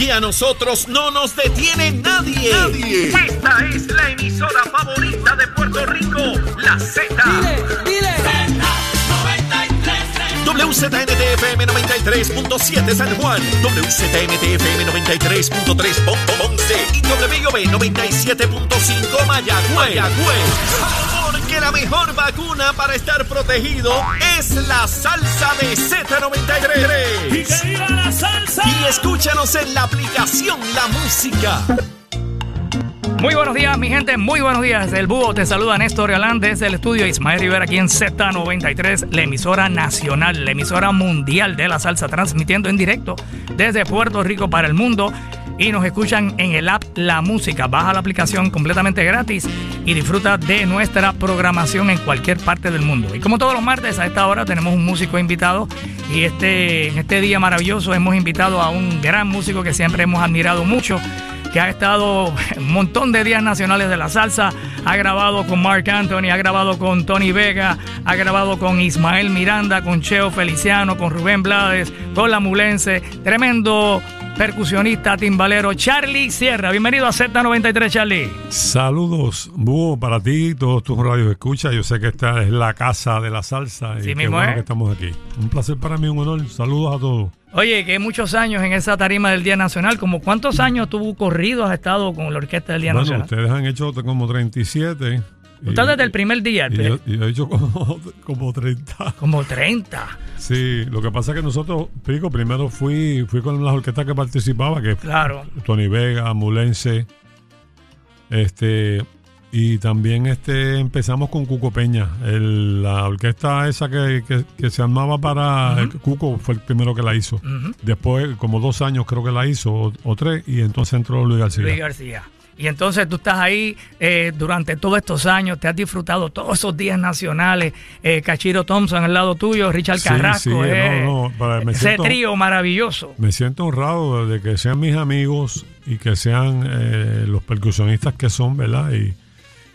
Y a nosotros no nos detiene nadie. Nadie. Esta es la emisora favorita de Puerto Rico, la Z. Dile, WZNTFM 93.7 San Juan, WZNTFM 93.3 Ponce y WB 97.5 Mayagüez. Que la mejor vacuna para estar protegido es la salsa de Z93. ¡Y que viva la salsa! Y escúchanos en la aplicación La Música. Muy buenos días, mi gente. Muy buenos días. El Búho te saluda Néstor Galán desde el estudio Ismael Rivera aquí en Z93, la emisora nacional, la emisora mundial de la salsa, transmitiendo en directo desde Puerto Rico para el mundo y nos escuchan en el app La Música. Baja la aplicación completamente gratis y disfruta de nuestra programación en cualquier parte del mundo. Y como todos los martes a esta hora tenemos un músico invitado y este, en este día maravilloso hemos invitado a un gran músico que siempre hemos admirado mucho que ha estado un montón de días nacionales de la salsa, ha grabado con Mark Anthony, ha grabado con Tony Vega, ha grabado con Ismael Miranda, con Cheo Feliciano, con Rubén Blades, con La Mulense, tremendo percusionista, timbalero Charlie Sierra. Bienvenido a Z93, Charlie. Saludos, Búho, para ti y todos tus radios escucha. Yo sé que esta es la casa de la salsa y sí, qué bueno que estamos aquí. Un placer para mí, un honor. Saludos a todos. Oye, que muchos años en esa tarima del Día Nacional, como cuántos años tuvo corrido has estado con la Orquesta del Día bueno, Nacional? ustedes han hecho como 37. Usted desde el primer día. Y yo, y yo, he hecho como, como 30. Como 30. Sí, lo que pasa es que nosotros, Pico, primero fui, fui con las orquestas que participaba, que claro. Tony Vega, Mulense, este, y también este empezamos con Cuco Peña, el, la orquesta esa que, que, que se armaba para uh -huh. Cuco fue el primero que la hizo. Uh -huh. Después, como dos años creo que la hizo, o, o tres, y entonces entró Luis García. Luis García. Y entonces tú estás ahí eh, durante todos estos años, te has disfrutado todos esos días nacionales. Eh, Cachiro Thompson al lado tuyo, Richard sí, Carrasco. Sí, eh, no, no, me ese trío maravilloso. Me siento honrado de que sean mis amigos y que sean eh, los percusionistas que son, ¿verdad? Y,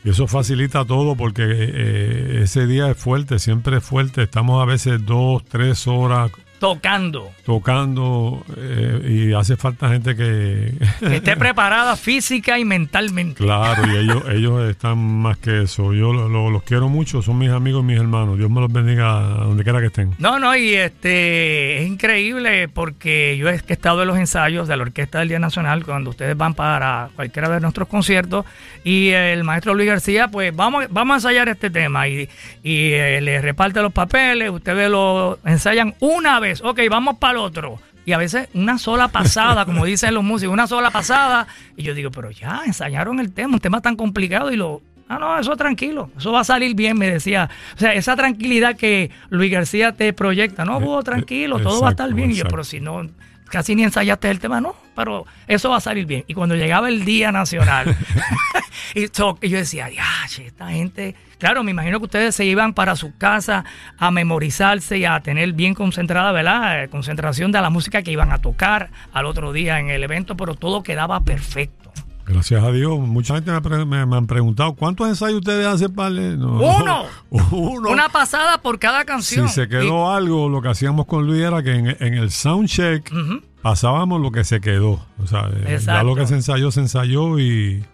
y eso facilita todo porque eh, ese día es fuerte, siempre es fuerte. Estamos a veces dos, tres horas tocando. Tocando eh, y hace falta gente que... que esté preparada física y mentalmente. Claro, y ellos, ellos están más que eso. Yo lo, lo, los quiero mucho, son mis amigos y mis hermanos. Dios me los bendiga donde quiera que estén. No, no, y este es increíble porque yo he estado en los ensayos de la Orquesta del Día Nacional cuando ustedes van para cualquiera de nuestros conciertos y el maestro Luis García, pues vamos, vamos a ensayar este tema y, y eh, le reparte los papeles, ustedes lo ensayan una vez ok, vamos para otro. Y a veces una sola pasada, como dicen los músicos, una sola pasada. Y yo digo, pero ya, ensayaron el tema, un tema tan complicado y lo... Ah, no, eso tranquilo, eso va a salir bien, me decía. O sea, esa tranquilidad que Luis García te proyecta, no, Búho, tranquilo, todo exacto, va a estar bien. Exacto. Y yo, pero si no, casi ni ensayaste el tema, no, pero eso va a salir bien. Y cuando llegaba el Día Nacional, y, so, y yo decía, ya, esta gente Claro, me imagino que ustedes se iban para su casa a memorizarse y a tener bien concentrada, ¿verdad? Concentración de la música que iban a tocar al otro día en el evento, pero todo quedaba perfecto. Gracias a Dios. Mucha gente me, me, me han preguntado, ¿cuántos ensayos ustedes hacen para no, Uno. Uno. Una pasada por cada canción. Si se quedó y... algo, lo que hacíamos con Luis era que en, en el soundcheck uh -huh. pasábamos lo que se quedó. O sea, Exacto. ya lo que se ensayó, se ensayó y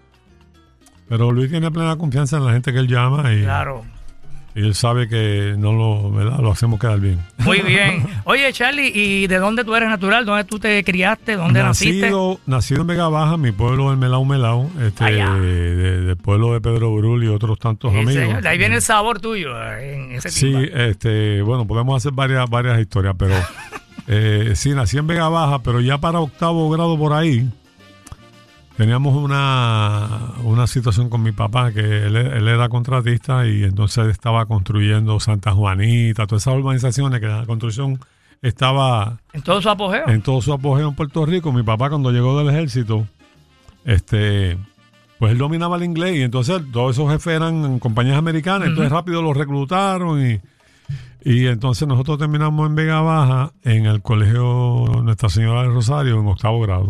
pero Luis tiene plena confianza en la gente que él llama y, claro. Y él sabe que no lo, ¿verdad? lo hacemos quedar bien. Muy bien. Oye, Charlie, ¿y de dónde tú eres natural? ¿Dónde tú te criaste? ¿Dónde nacido, naciste? Nacido en Vega Baja, mi pueblo es Melau Melau, este, del de pueblo de Pedro Brul y otros tantos sí, amigos. Señor. De ahí viene el sabor tuyo en ese Sí, este, bueno, podemos hacer varias, varias historias, pero eh, sí, nací en Vega Baja, pero ya para octavo grado por ahí teníamos una, una situación con mi papá, que él, él, era contratista y entonces estaba construyendo Santa Juanita, todas esas urbanizaciones que la construcción estaba... En todo su apogeo. En todo su apogeo en Puerto Rico. Mi papá cuando llegó del ejército, este... Pues él dominaba el inglés y entonces todos esos jefes eran compañías americanas, uh -huh. entonces rápido los reclutaron y, y entonces nosotros terminamos en Vega Baja en el colegio Nuestra Señora del Rosario en octavo grado.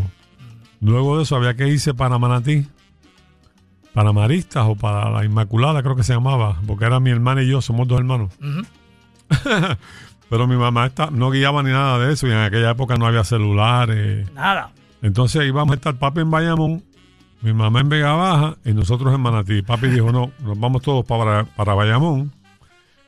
Luego de eso había que irse para Manatí, para Maristas o para la Inmaculada, creo que se llamaba, porque era mi hermana y yo, somos dos hermanos. Uh -huh. Pero mi mamá está, no guiaba ni nada de eso y en aquella época no había celulares. Nada. Entonces íbamos a estar papi en Bayamón, mi mamá en Vega Baja y nosotros en Manatí. Papi dijo, no, nos vamos todos para, para Bayamón.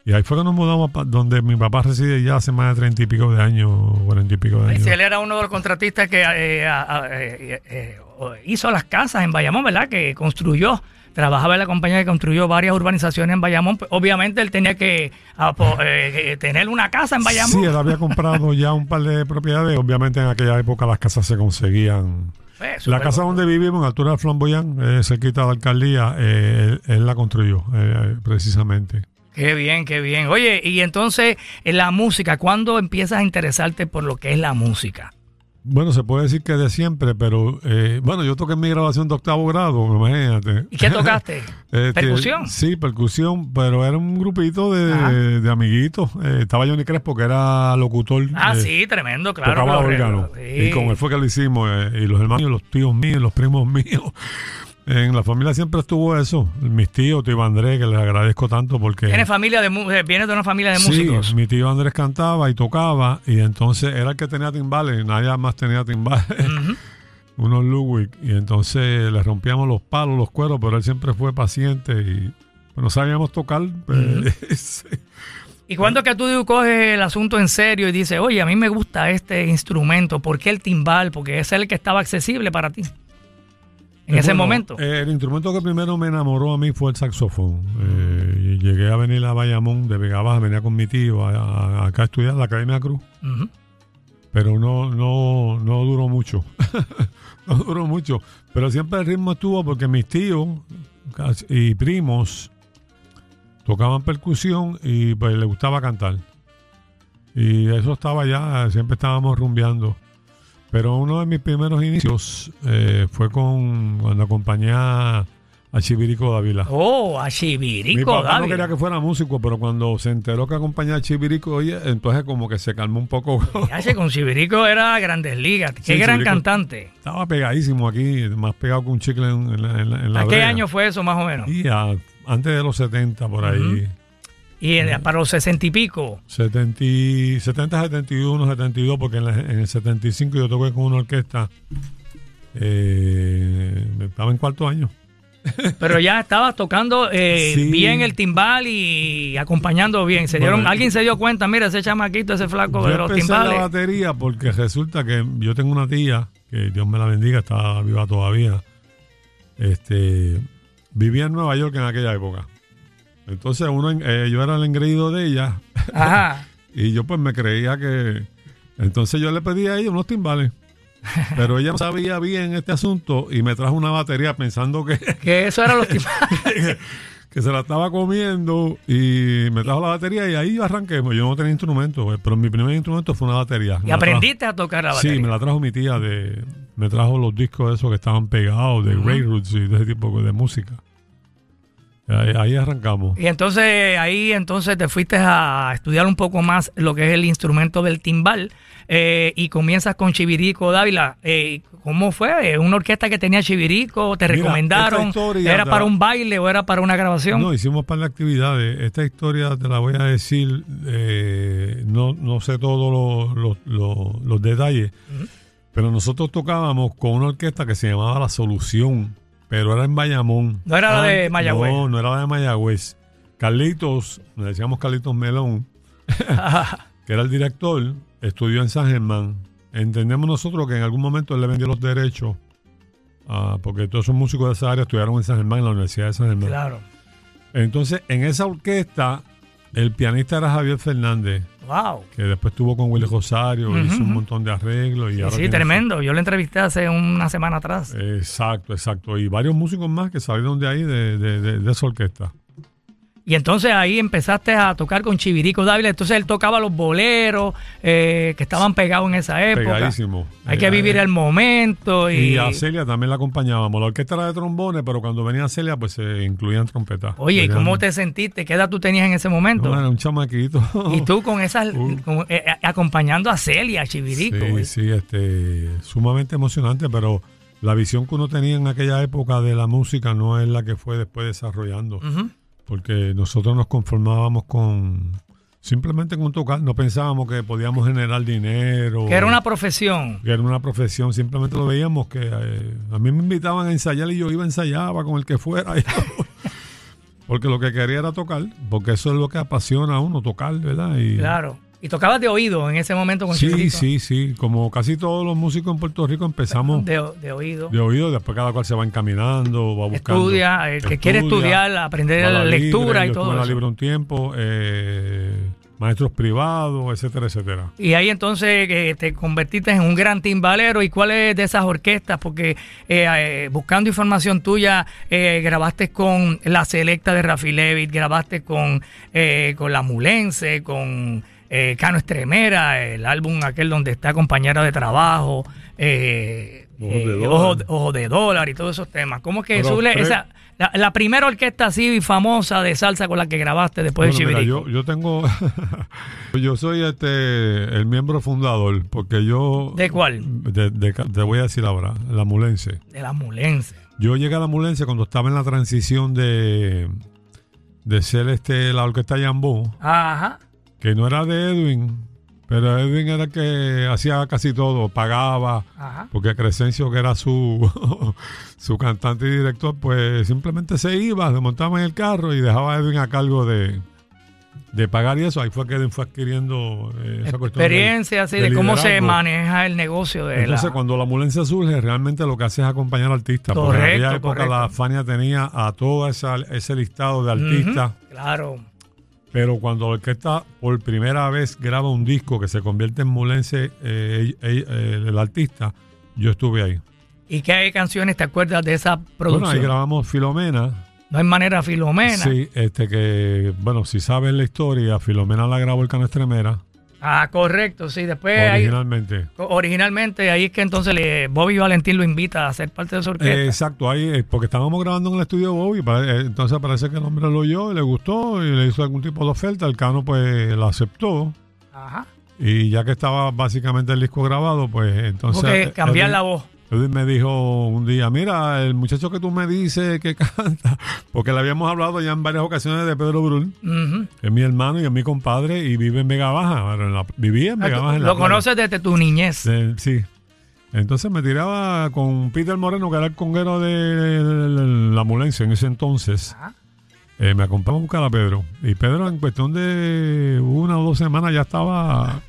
Y ahí fue que nos mudamos pa- donde mi papá reside ya hace más de treinta y pico de años, cuarenta y pico de años. si él era uno de los contratistas que eh, eh, eh, hizo las casas en Bayamón, ¿verdad? Que construyó, trabajaba en la compañía que construyó varias urbanizaciones en Bayamón. Pues, obviamente él tenía que ah, po- eh, tener una casa en Bayamón. Sí, él había comprado ya un par de propiedades. Obviamente en aquella época las casas se conseguían. La casa donde vivimos, en altura de Flamboyán, eh, cerquita de la alcaldía, eh, él, él la construyó, precisamente. Qué bien, qué bien. Oye, y entonces en la música, ¿cuándo empiezas a interesarte por lo que es la música? Bueno, se puede decir que de siempre, pero eh, bueno, yo toqué mi grabación de octavo grado, imagínate. ¿Y qué tocaste? Este, ¿Percusión? Sí, percusión, pero era un grupito de, de amiguitos. Eh, estaba Johnny Crespo, que era locutor. Ah, eh, sí, tremendo, claro. tocaba órgano. sí. Y con él fue que lo hicimos. eh, y los hermanos, los tíos míos, los primos míos. En la familia siempre estuvo eso. Mis tíos, tío Andrés, que les agradezco tanto porque... ¿Tienes familia de, mu- eh, vienes de una familia de Sí, músicos? mi tío Andrés cantaba y tocaba y entonces era el que tenía timbales, nadie más tenía timbales, Ujú. unos Ludwig y entonces le rompíamos los palos, los cueros, pero él siempre fue paciente y no sabíamos tocar. pues, sí. ¿Y cuándo es que tú coges el asunto en serio y dices, oye, a mí me gusta este instrumento, ¿por qué el timbal? Porque es el que estaba accesible para ti en Eh, ese bueno, momento. eh, el instrumento que primero me enamoró a mí fue el saxofón. Eh, llegué a venir a Bayamón de Vega Baja, venía con mi tío a, a- acá a estudiar la Academia Cruz. Pero no, no, no duró mucho. no duró mucho. Pero siempre el ritmo estuvo porque mis tíos y primos tocaban percusión y pues les gustaba cantar. Y eso estaba ya, siempre estábamos rumbeando. Pero uno de mis primeros inicios eh, fue con cuando acompañé a Chivirico Dávila. Oh, a Mi Chivirico, papá no Dávila. quería que fuera músico, pero cuando se enteró que acompañaba a Chivirico, oye, entonces como que se calmó un poco. Yache, con Chivirico era Grandes Ligas. Qué Sí, gran cantante. Estaba pegadísimo aquí, más pegado que un chicle en, la, en la- en la ¿A qué año fue eso más o menos? Y a- antes de los 70, por ahí. Y en- para los sesenta y pico. 70, y- 70, 71, 72, porque en, la- en el 75 yo toqué con una orquesta. Eh, estaba en cuarto año. Pero ya estabas tocando eh, Sí. bien el timbal y acompañando bien. Se dieron, Bueno, alguien se dio cuenta, mira, ese chamaquito, ese flaco Yo de los empecé la timbales. batería porque resulta que yo tengo una tía, que Dios me la bendiga, está viva todavía. Este, vivía en Nueva York en aquella época. Entonces uno, eh, yo era el engreído de ella Ajá. y yo pues me creía que... Entonces yo le pedí a ella unos timbales. Pero ella no sabía bien este asunto y me trajo una batería pensando que, Que eso eran los timbales. que se la estaba comiendo y me trajo la batería y ahí arranqué. Yo no tenía instrumento, eh, pero mi primer instrumento fue una batería. y Me aprendiste a tocar la batería. Sí, me la trajo mi tía de me trajo los discos de esos que estaban pegados de Ray Roots y de ese tipo de música. Ahí, ahí arrancamos. Y entonces ahí entonces te fuiste a estudiar un poco más lo que es el instrumento del timbal eh, y comienzas con Chivirico Dávila. Eh, ¿Cómo fue? Eh, ¿Una orquesta que tenía Chivirico? ¿Te Mira, recomendaron? ¿Era para un baile o era para una grabación? No, hicimos par de actividades. Esta historia te la voy a decir, eh, no, no sé todos los, los- los- los detalles, pero nosotros tocábamos con una orquesta que se llamaba La Solución, pero era en Bayamón. No era la de Mayagüez. No, no era la de Mayagüez. Carlitos, le decíamos Carlitos Melón, que era el director, estudió en San Germán. Entendemos nosotros que en algún momento él le vendió los derechos, ah, porque todos esos músicos de esa área estudiaron en San Germán, en la Universidad de San Germán. Claro. Entonces, en esa orquesta, el pianista era Javier Fernández, Wow. que después estuvo con Willy Rosario, hizo un montón de arreglos. Y Sí, ahora tremendo. Yo lo entrevisté hace una semana atrás. Exacto, exacto. Y varios músicos más que salieron de ahí, de, de- de- de esa orquesta. Y entonces ahí empezaste a tocar con Chivirico Dávila. Entonces él tocaba los boleros eh, que estaban pegados en esa época. Pegadísimo. Hay que Eh, vivir el momento. Y, Y a Celia también la acompañábamos. La orquesta era de trombones, pero cuando venía Celia, pues se incluían trompetas. Oye, ¿y cómo te sentiste? ¿Qué edad tú tenías en ese momento? No, era un chamaquito. Y tú con esas, Uh. con- eh, eh, acompañando a Celia, a Chivirico. Sí, güey. sí, este, sumamente emocionante, pero la visión que uno tenía en aquella época de la música no es la que fue después desarrollando, Ujú. Porque nosotros nos conformábamos con Simplemente con tocar, no pensábamos que podíamos generar dinero. Que era una profesión. Que era una profesión, simplemente lo veíamos que eh, a mí me invitaban a ensayar y yo iba, ensayaba con el que fuera. porque lo que quería era tocar, porque eso es lo que apasiona a uno, tocar, ¿verdad? Y, claro. Y tocabas de oído en ese momento con Sí, sí, sí. Como casi todos los músicos en Puerto Rico empezamos. De, oído. De oído, después cada cual se va encaminando, va buscando. Estudia, el que quiere estudiar, aprender la, lectura y todo. la libre un tiempo, eh, maestros privados, etcétera, etcétera. Y ahí entonces eh, te convertiste en un gran timbalero. ¿Y cuáles de esas orquestas? Porque eh, buscando información tuya, grabaste con La Selecta de Rafi Levitt, grabaste con, con La Mulense, con eh, Cano Estremera, el álbum aquel donde está compañera de trabajo, eh, Ojo, de, dólar. y todos esos temas. ¿Cómo es que esa, la, primera orquesta así famosa de salsa con la que grabaste después de Chivirico? yo, yo tengo, yo soy este el miembro fundador, porque yo... ¿De cuál? te voy a decir ahora, la Mulense. De la Mulense. Yo llegué a la Mulense cuando estaba en la transición de, de ser este la orquesta Yambú. Ajá que no era de Edwin, pero Edwin era el que hacía casi todo, pagaba, porque Crescencio, que era su, su cantante y director, pues simplemente se iba, se montaba en el carro y dejaba a Edwin a cargo de, pagar y eso. Ahí fue que Edwin fue adquiriendo eh, esa experiencia, así, de, cómo se maneja el negocio. De Entonces, cuando la ambulancia surge, realmente lo que hace es acompañar al artista. porque en aquella época la Fania tenía a todo ese listado de artistas. claro pero cuando la orquesta por primera vez graba un disco que se convierte en Mulense, eh, eh, el artista, yo estuve ahí. ¿Y qué canciones te acuerdas de esa producción? Bueno, ahí grabamos Filomena. No hay manera Filomena. Sí, este que, bueno, si sabes la historia, Filomena la grabó el Canestremera. Ah, correcto, sí. Después. Originalmente. originalmente, ahí es que entonces le, Bobby Valentín lo invita a ser parte de su orquesta. Eh, exacto, ahí, eh, porque estábamos grabando en el estudio de Bobby, eh, entonces parece que el hombre lo oyó y le gustó y le hizo algún tipo de oferta. El Cano, pues, la aceptó. Ajá. Y ya que estaba básicamente el disco grabado, pues entonces. Porque cambiar la voz. Me dijo un día, mira, el muchacho que tú me dices que canta, porque le habíamos hablado ya en varias ocasiones de Pedro Brul, es mi hermano y es mi compadre y vive en Vega Baja, vivía en ah, Vega Baja. lo conoces desde tu niñez. sí. Entonces me tiraba con Peter Moreno, que era el conguero de la Mulense en ese entonces. Eh, me acompañó a buscar a Pedro. Y Pedro en cuestión de una o dos semanas ya estaba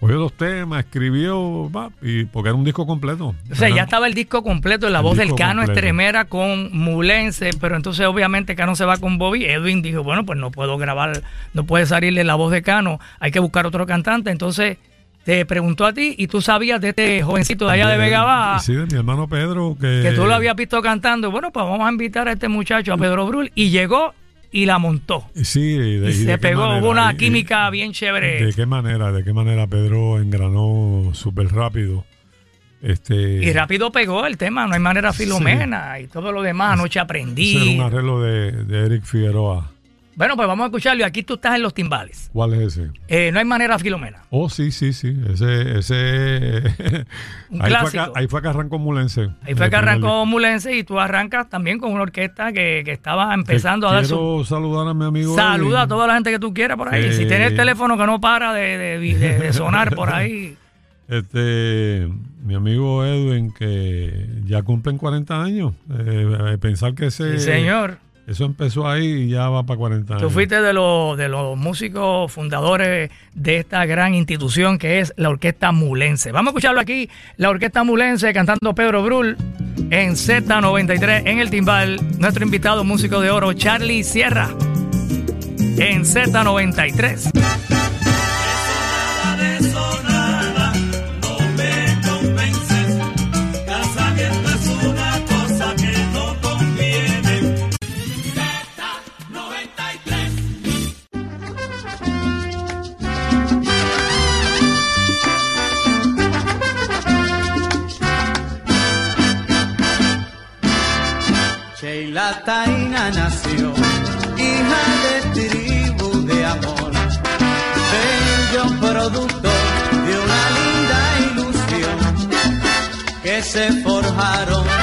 Oyó los temas, escribió, y porque era un disco completo. O sea, ya estaba el disco completo, la voz del Cano Estremera con Mulense, pero entonces obviamente Cano se va con Bobby. Edwin dijo, bueno, pues no puedo grabar, no puede salirle la voz de Cano, hay que buscar otro cantante. Entonces te preguntó a ti y tú sabías de este jovencito de allá de, Vega Baja. Sí, de mi hermano Pedro. Que, que tú lo habías visto cantando. Bueno, pues vamos a invitar a este muchacho, a Pedro Brul, y llegó y la montó. Sí, y se pegó, hubo una química bien chévere. ¿De qué manera? ¿De qué manera Pedro engranó súper rápido? Este, y rápido pegó el tema, no hay manera Filomena y todo lo demás, anoche aprendí. Ese un arreglo de, de Eric Figueroa. Bueno, pues vamos a escucharlo. Aquí tú estás en los timbales. ¿Cuál es ese? Eh, no hay manera Filomena. Oh, sí, sí, sí. Ese. ese... Un ahí, clásico. Fue que, ahí fue que arrancó Mulense. Ahí fue que arrancó Mulense y tú arrancas también con una orquesta que, que estaba empezando a dar su. Quiero saludar a mi amigo. Saluda a toda la gente que tú quieras por ahí. Si tienes el teléfono que no para de, de, sonar por ahí. Este, mi amigo Edwin, que ya cumplen 40 años. Eh, pensar que ese. Sí, señor eso empezó ahí y ya va para 40 años. Tú fuiste de los, de los músicos fundadores de esta gran institución que es la Orquesta Mulense. Vamos a escucharlo aquí, la Orquesta Mulense cantando Pedro Brul en Z93 en el timbal. Nuestro invitado músico de oro, Charlie Sierra, en Z93. Taina nació, hija de tribu de amor, bello producto de una linda ilusión que se forjaron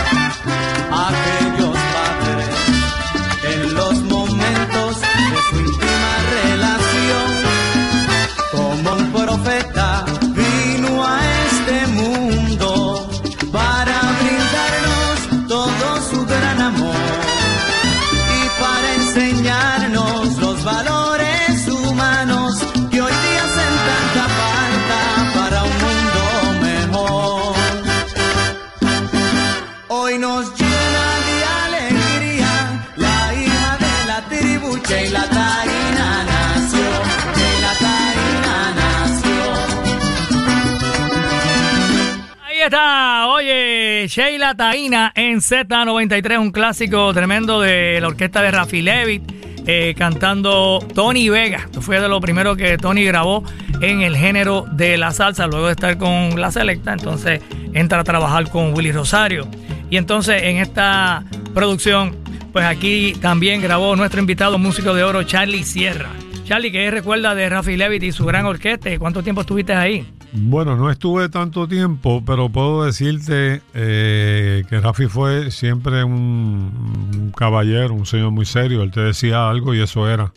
Sheila Taina en Z93, un clásico tremendo de la orquesta de Rafi Levitt, eh, cantando Tony Vega. Fue de lo primero que Tony grabó en el género de la salsa, luego de estar con la selecta, entonces entra a trabajar con Willy Rosario. Y entonces en esta producción, pues aquí también grabó nuestro invitado músico de oro, Charlie Sierra. Charlie, ¿qué recuerda de Rafi Levitt y su gran orquesta? ¿Cuánto tiempo estuviste ahí? Bueno, no estuve tanto tiempo, pero puedo decirte eh, que Rafi fue siempre un, caballero, un señor muy serio. Él te decía algo y eso era.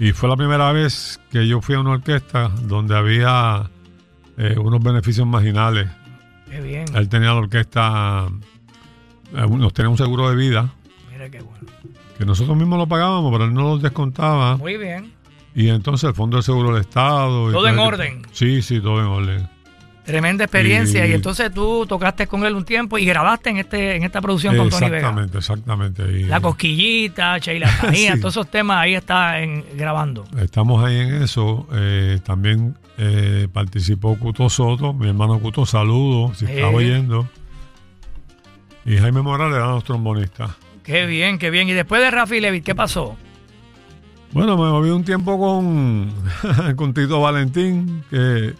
Y fue la primera vez que yo fui a una orquesta donde había eh, unos beneficios marginales. Qué bien. Él tenía la orquesta, eh, nos tenía un seguro de vida. Mira qué bueno. Que nosotros mismos lo pagábamos, pero él no lo descontaba. Muy bien. Y entonces el Fondo de Seguro del Estado. Todo en orden. Sí, sí, todo en orden. Tremenda experiencia. Y, entonces tú tocaste con él un tiempo y grabaste en este en esta producción con Tony Vega. Exactamente, exactamente. La cosquillita, Sheila Tajía, todos esos temas ahí está en, grabando. Estamos ahí en eso. Eh, también eh, participó Cuto Soto, mi hermano Cuto, saludo, si está oyendo. Y Jaime Morales era nuestro trombonista. Qué bien, qué bien. Y después de Rafi Levitt, ¿qué pasó? Bueno, me moví un tiempo con, con Tito Valentín, que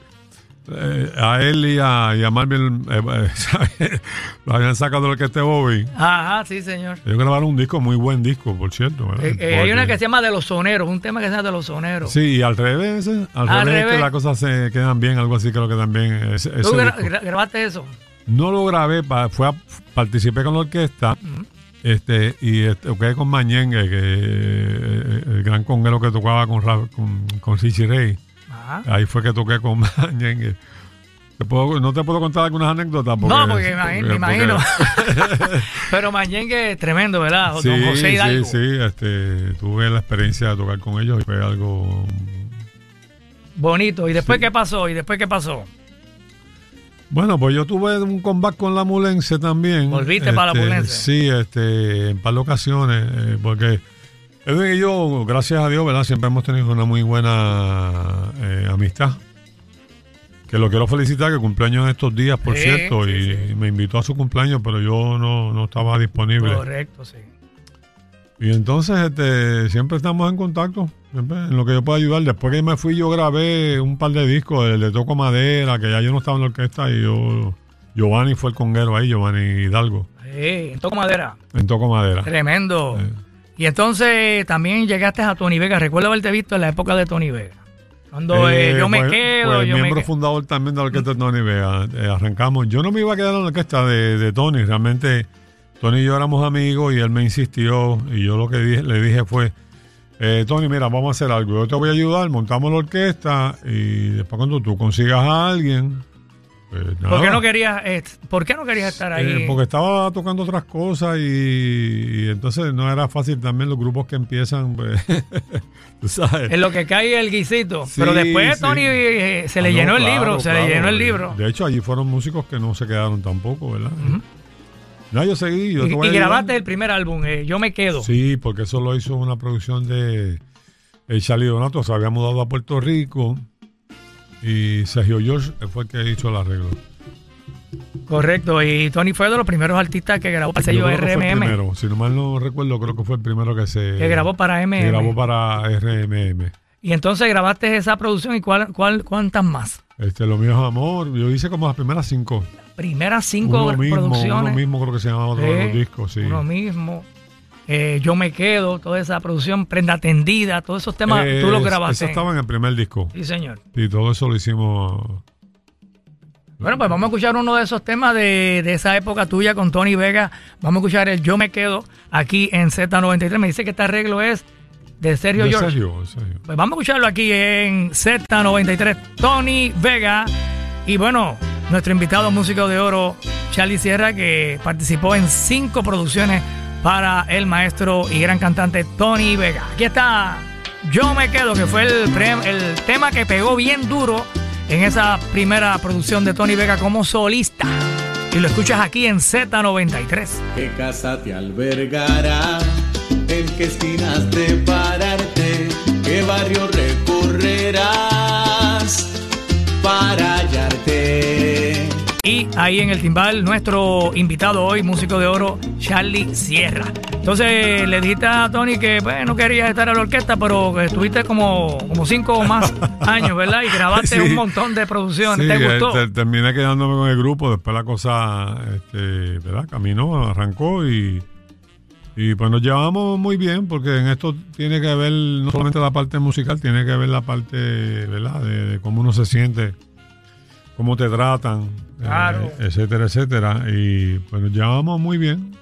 eh, a él y a, y a Marvin eh, eh, lo habían sacado del que esté Bobby. Ajá, sí, señor. Ellos grabaron un disco, muy buen disco, por cierto. hay una que se llama De los Soneros, un tema que se llama De los Soneros. Sí, y al revés, al, revés, que las cosas se quedan bien, algo así creo que también. ¿Tú grabaste eso? No lo grabé, fue participé con la orquesta. Este, y este, con Mañengue, que eh, el gran conguero que tocaba con, con, con Richie Rey. Ahí fue que toqué con Mañengue. no te puedo contar algunas anécdotas. Porque, no, porque, me imagino. Pero Mañengue es tremendo, ¿verdad? Sí, José Hidalgo. sí, sí. Este, tuve la experiencia de tocar con ellos y fue algo... Bonito. ¿Y después qué pasó? ¿Y después qué pasó? Bueno, pues yo tuve un combate con la Mulense también. ¿Volviste para la este, Mulense? Sí, este, en par de ocasiones, eh, porque Edwin y yo, gracias a Dios, ¿verdad? Siempre hemos tenido una muy buena eh, amistad. Que lo quiero felicitar, que cumpleaños en estos días, por cierto, y me invitó a su cumpleaños, pero yo no, no estaba disponible. Correcto, sí. Y entonces este, siempre estamos en contacto, en lo que yo pueda ayudar. Después que me fui, yo grabé un par de discos, el de Toco Madera, que ya yo no estaba en la orquesta y yo. Giovanni fue el conguero ahí, Giovanni Hidalgo. Sí, en Toco Madera. En Toco Madera. Tremendo. Y entonces también llegaste a Tony Vega. Recuerdo haberte visto en la época de Tony Vega. Cuando eh, yo me pues, quedo. Pues yo miembro fundador también de la orquesta de Tony Vega. Eh, arrancamos. Yo no me iba a quedar en la orquesta de, de Tony. Realmente Tony y yo éramos amigos y él me insistió y yo lo que le dije fue, eh, Tony, mira, vamos a hacer algo, yo te voy a ayudar, montamos la orquesta y después cuando tú consigas a alguien... Pues, ¿Por, qué no querías, eh, ¿Por qué no querías estar ahí? Eh, porque estaba tocando otras cosas y, entonces no era fácil también los grupos que empiezan, pues, tú sabes. En lo que cae el guisito. Pero después Tony se le ah, llenó el libro, se le llenó el libro. De hecho, allí fueron músicos que no se quedaron tampoco, ¿verdad? No, yo seguí. Yo y, grabaste el primer álbum, eh, Yo Me Quedo. Sí, porque eso lo hizo una producción de el Charlie Donato. Se había mudado a Puerto Rico y Sergio George fue el que hizo el arreglo. Correcto, y Tony fue de los primeros artistas que grabó para sello RMM. Primero. Si no mal no recuerdo, creo que fue el primero que se. Que grabó para MM. Que grabó para RMM. Y entonces grabaste esa producción y cuál, cuál, cuántas más? Este, lo mío es amor. Yo hice como las primeras cinco primeras cinco uno mismo, producciones. Uno mismo creo que se llama otro de los discos, sí. Uno mismo. Eh, yo me quedo, toda esa producción, prenda tendida, todos esos temas, tú los grabaste. Eso estaba en el primer disco. Sí, señor. Y todo eso lo hicimos. Bueno, pues vamos a escuchar uno de esos temas de, de, esa época tuya con Tony Vega. Vamos a escuchar el Yo me quedo aquí en Z93. Me dice que este arreglo es de Sergio George. Sergio, Sergio. Pues vamos a escucharlo aquí en Z93. Tony Vega. Y bueno, nuestro invitado músico de oro, Charlie Sierra, que participó en cinco producciones para el maestro y gran cantante Tony Vega. Aquí está Yo Me Quedo, que fue el, el tema que pegó bien duro en esa primera producción de Tony Vega como solista. Y lo escuchas aquí en Z93. ¿Qué casa te albergará? ¿En qué esquinas de pararte? ¿Qué barrio recorrerás para hallarte? Y ahí en el timbal, nuestro invitado hoy, músico de oro, Charlie Sierra. Entonces le dijiste a Tony que pues, no querías estar en la orquesta, pero que estuviste como, como cinco o más años, ¿verdad? Y grabaste un montón de producciones. ¿Te gustó? Eh, terminé quedándome con el grupo, después la cosa, este, ¿verdad? Caminó, arrancó y, y pues nos llevamos muy bien, porque en esto tiene que ver no solamente la parte musical, tiene que ver la parte, ¿verdad? de cómo uno se siente cómo te tratan, eh, etcétera, etcétera. Y pues nos llevamos muy bien.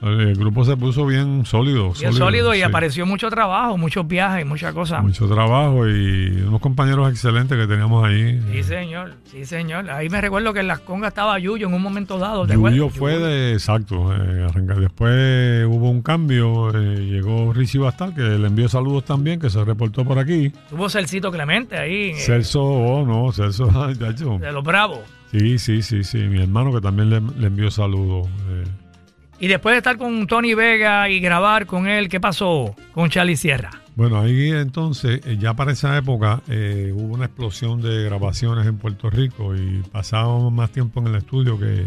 El grupo se puso bien sólido. Bien sólido, y apareció mucho trabajo, muchos viajes, muchas cosas. Mucho trabajo y unos compañeros excelentes que teníamos ahí. Sí, señor, sí, señor. Ahí me recuerdo que en las congas estaba Yuyo en un momento dado. Yuyo fue de, exacto, eh, Después hubo un cambio, eh, llegó Richie Bastal, que le envió saludos también, que se reportó por aquí. Tuvo Celcito Clemente ahí. Eh, Celso, oh no, Celso, De los bravos. Sí, sí, sí, sí. Mi hermano que también le, le envió saludos. Y después de estar con Tony Vega y grabar con él, ¿qué pasó con Charlie Sierra? Bueno, ahí entonces, eh, ya para esa época, eh, hubo una explosión de grabaciones en Puerto Rico y pasábamos más tiempo en el estudio que...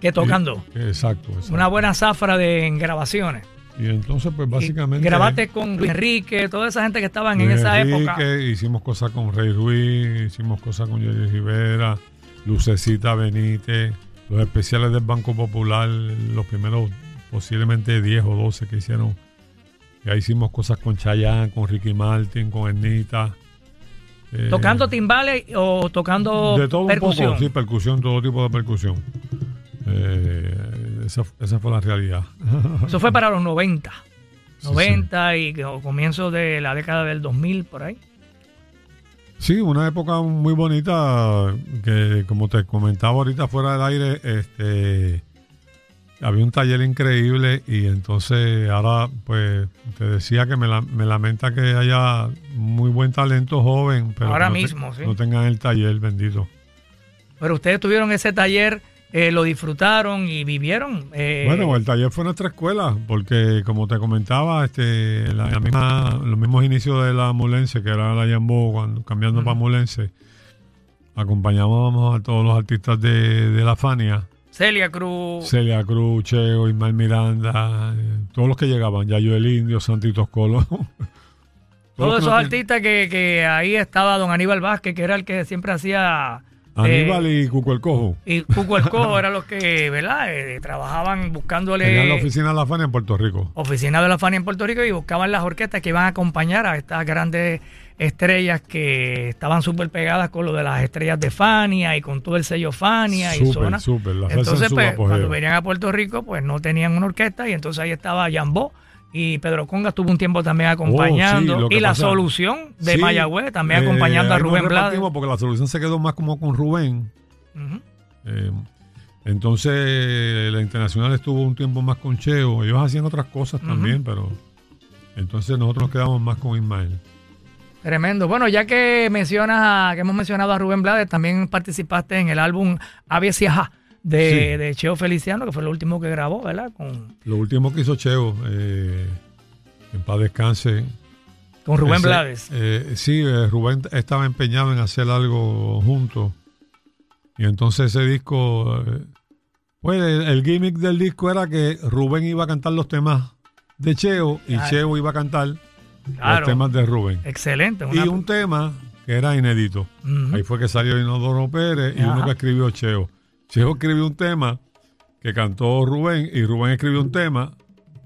Que tocando. exacto, Una buena zafra de grabaciones. Y entonces, pues básicamente. grabaste con Luis Enrique, toda esa gente que estaban en esa época. Hicimos cosas con Rey Ruiz, hicimos cosas con Jerry Rivera, Lucecita Benítez, los especiales del Banco Popular, los primeros posiblemente 10 o 12 que hicieron. Ya hicimos cosas con Chayanne, con Ricky Martin, con Ernita. Eh, ¿Tocando timbales o tocando de todo percusión? Un poco, sí, percusión, todo tipo de percusión. Eh, esa, fue la realidad. Eso fue para los 90. 90 y comienzo de la década del 2000, por ahí. Sí, una época muy bonita que como te comentaba ahorita fuera del aire, este había un taller increíble y entonces ahora pues te decía que me, lamenta que haya muy buen talento joven, pero ahora no mismo, no tengan el taller, bendito. Pero ustedes tuvieron ese taller eh, lo disfrutaron y vivieron. Eh, bueno, el taller fue nuestra escuela, porque como te comentaba, este, la, misma, los mismos inicios de la Mulense, que era la Yambó, cuando cambiando para Mulense, acompañábamos a todos los artistas de, la Fania. Celia Cruz. Celia Cruz, Cheo, Ismael Miranda, eh, todos los que llegaban, Yayo el Indio, Santitos Colo. todos esos artistas que, que ahí estaba don Aníbal Vázquez, que era el que siempre hacía Aníbal y Cuco el Cojo. Y Cuco el Cojo eran los que, ¿verdad? Eh, trabajaban buscándole. Tenían la oficina de la Fania en Puerto Rico. Oficina de la Fania en Puerto Rico y buscaban las orquestas que iban a acompañar a estas grandes estrellas que estaban súper pegadas con lo de las estrellas de Fania y con todo el sello Fania y zona. entonces, pues, cuando venían a Puerto Rico, pues no tenían una orquesta y entonces ahí estaba Jambó y Pedro Conga estuvo un tiempo también acompañando. Oh, y la solución de Mayagüez también acompañando a eh, Rubén Blades. Porque la solución se quedó más como con Rubén. Eh, entonces la internacional estuvo un tiempo más con Cheo. Ellos hacían otras cosas también, pero entonces nosotros nos quedamos más con Ismael. Tremendo. Bueno, ya que mencionas, que hemos mencionado a Rubén Blades, también participaste en el álbum Avies y de, Cheo Feliciano, que fue lo último que grabó, ¿verdad? Con, lo último que hizo Cheo, eh, en paz descanse. Con Rubén Blades. Eh, sí, eh, Rubén estaba empeñado en hacer algo juntos. Y entonces ese disco, pues el, gimmick del disco era que Rubén iba a cantar los temas de Cheo y Cheo iba a cantar los temas de Rubén. Excelente. Y un tema que era inédito. Ahí fue que salió Inodoro Pérez y uno que escribió Cheo. Cheo escribió un tema que cantó Rubén y Rubén escribió un tema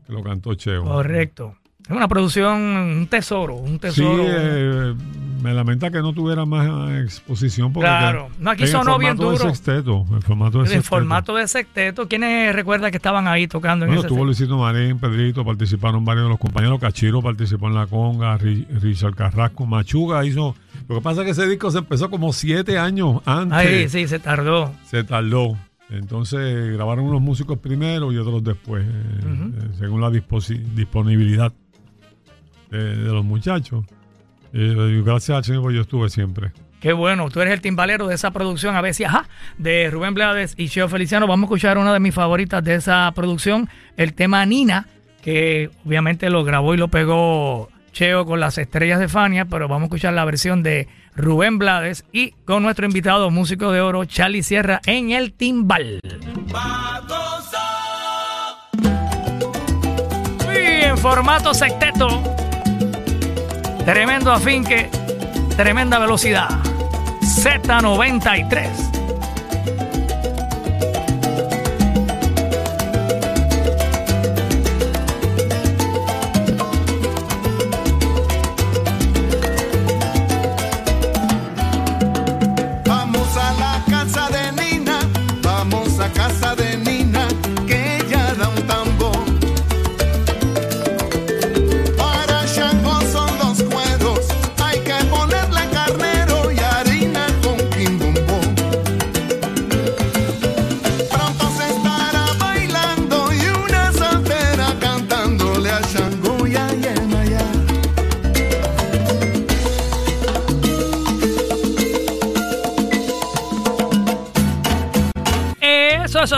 que lo cantó Cheo. Correcto. Es una producción, un tesoro, un tesoro. Sí, eh, me lamenta que no tuviera más exposición. Porque claro, no, aquí sonó bien duro. De sexteto, el formato de el sexteto. formato de sexteto. ¿Quiénes recuerdan que estaban ahí tocando en bueno, estuvo Luisito Marín, Pedrito, participaron varios de los compañeros. Cachiro participó en La Conga, Richard Carrasco, Machuga hizo. Lo que pasa es que ese disco se empezó como siete años antes. Ahí, sí, se tardó. Se tardó. Entonces grabaron unos músicos primero y otros después, eh, eh, según la disponibilidad de, los muchachos. Y gracias al Señor, pues yo estuve siempre. Qué bueno, tú eres el timbalero de esa producción, a veces, ajá, de Rubén Blades y Cheo Feliciano. Vamos a escuchar una de mis favoritas de esa producción, el tema Nina, que obviamente lo grabó y lo pegó Cheo con las estrellas de Fania, pero vamos a escuchar la versión de Rubén Blades y con nuestro invitado músico de oro, Charlie Sierra, en el timbal. Y en formato secteto, tremendo afinque, tremenda velocidad. Z93.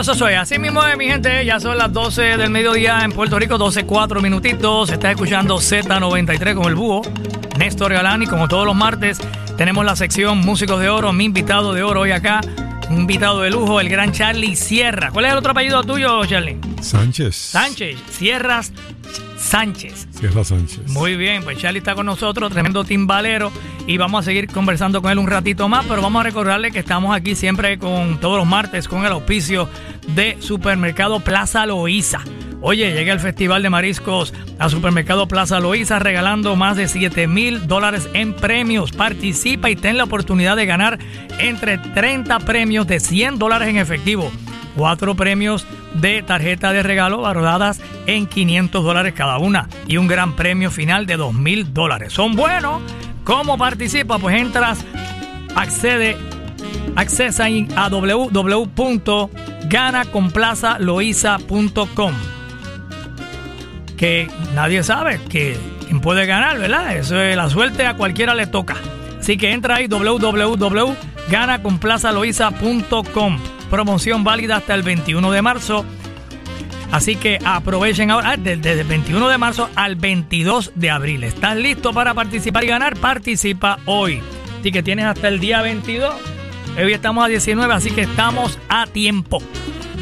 Eso, Así mismo es, mi gente. Ya son las 12 del mediodía en Puerto Rico, 12, 4 minutitos. Estás escuchando Z93 con el búho. Néstor Galani, como todos los martes, tenemos la sección Músicos de Oro. Mi invitado de oro hoy acá, un invitado de lujo, el gran Charlie Sierra. ¿Cuál es el otro apellido tuyo, Charlie? Sánchez. Sánchez. Sierras Sánchez. Sierra Sánchez. Muy bien, pues Charlie está con nosotros, tremendo timbalero y vamos a seguir conversando con él un ratito más, pero vamos a recordarle que estamos aquí siempre con todos los martes con el auspicio de Supermercado Plaza Loíza. Oye, llega el Festival de Mariscos a Supermercado Plaza Loíza regalando más de 7 mil dólares en premios. Participa y ten la oportunidad de ganar entre 30 premios de 100 dólares en efectivo, 4 premios de tarjeta de regalo valoradas en 500 dólares cada una y un gran premio final de 2 mil dólares. Son buenos ¿Cómo participa? Pues entras, accede, accesa a www.ganaconplazaloiza.com. Que nadie sabe que quién puede ganar, ¿verdad? Eso es la suerte, a cualquiera le toca. Así que entra ahí www.ganaconplazaloiza.com. Promoción válida hasta el 21 de marzo Así que aprovechen ahora, ah, desde el 21 de marzo al 22 de abril. ¿Estás listo para participar y ganar? Participa hoy. Así que tienes hasta el día 22. Hoy estamos a 19, así que estamos a tiempo